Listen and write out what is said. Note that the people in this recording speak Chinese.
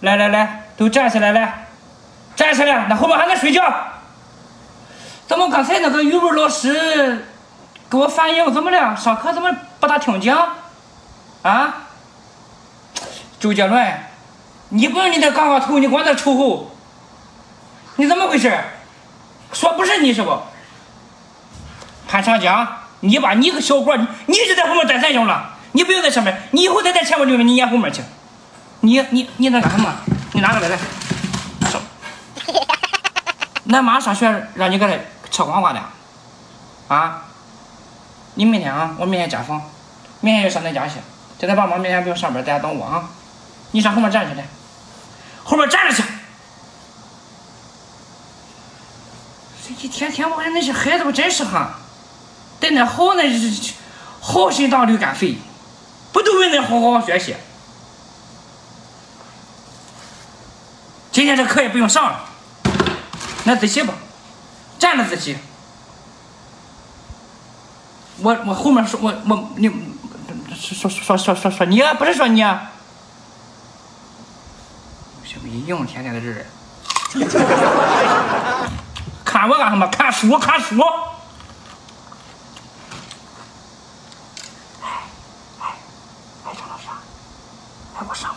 来来来，都站起来来，站起来，那后面还在睡觉。怎么刚才那个语文老师给我反映怎么了？上课怎么不大听讲？啊？周杰伦，你不用你那杠杠头，你光在抽吼，你怎么回事？说不是你是不？潘长江，你把你个小伙，你一直在后面带咱用了，你不用在上面，你以后再在前面就你撵后面去。你你你那干什么？你拿过来来，上。俺妈上学让你搁这吃黄瓜的，啊？你明天啊，我明天家访，明天就上恁家去，叫恁爸妈明天不用上班，在家等我啊。你上后面站着去，后面站着去。这一天天我看那些孩子，我真是哈，在那好那好心当驴肝肺，不都为恁好好学习？今天这课也不用上了，那自习吧，站着自习。我我后面说，我我你说说说说说说你，不是说你。小逼硬，天天在这儿。看我干什么？看书，看书。哎哎哎，张老师，哎，我上。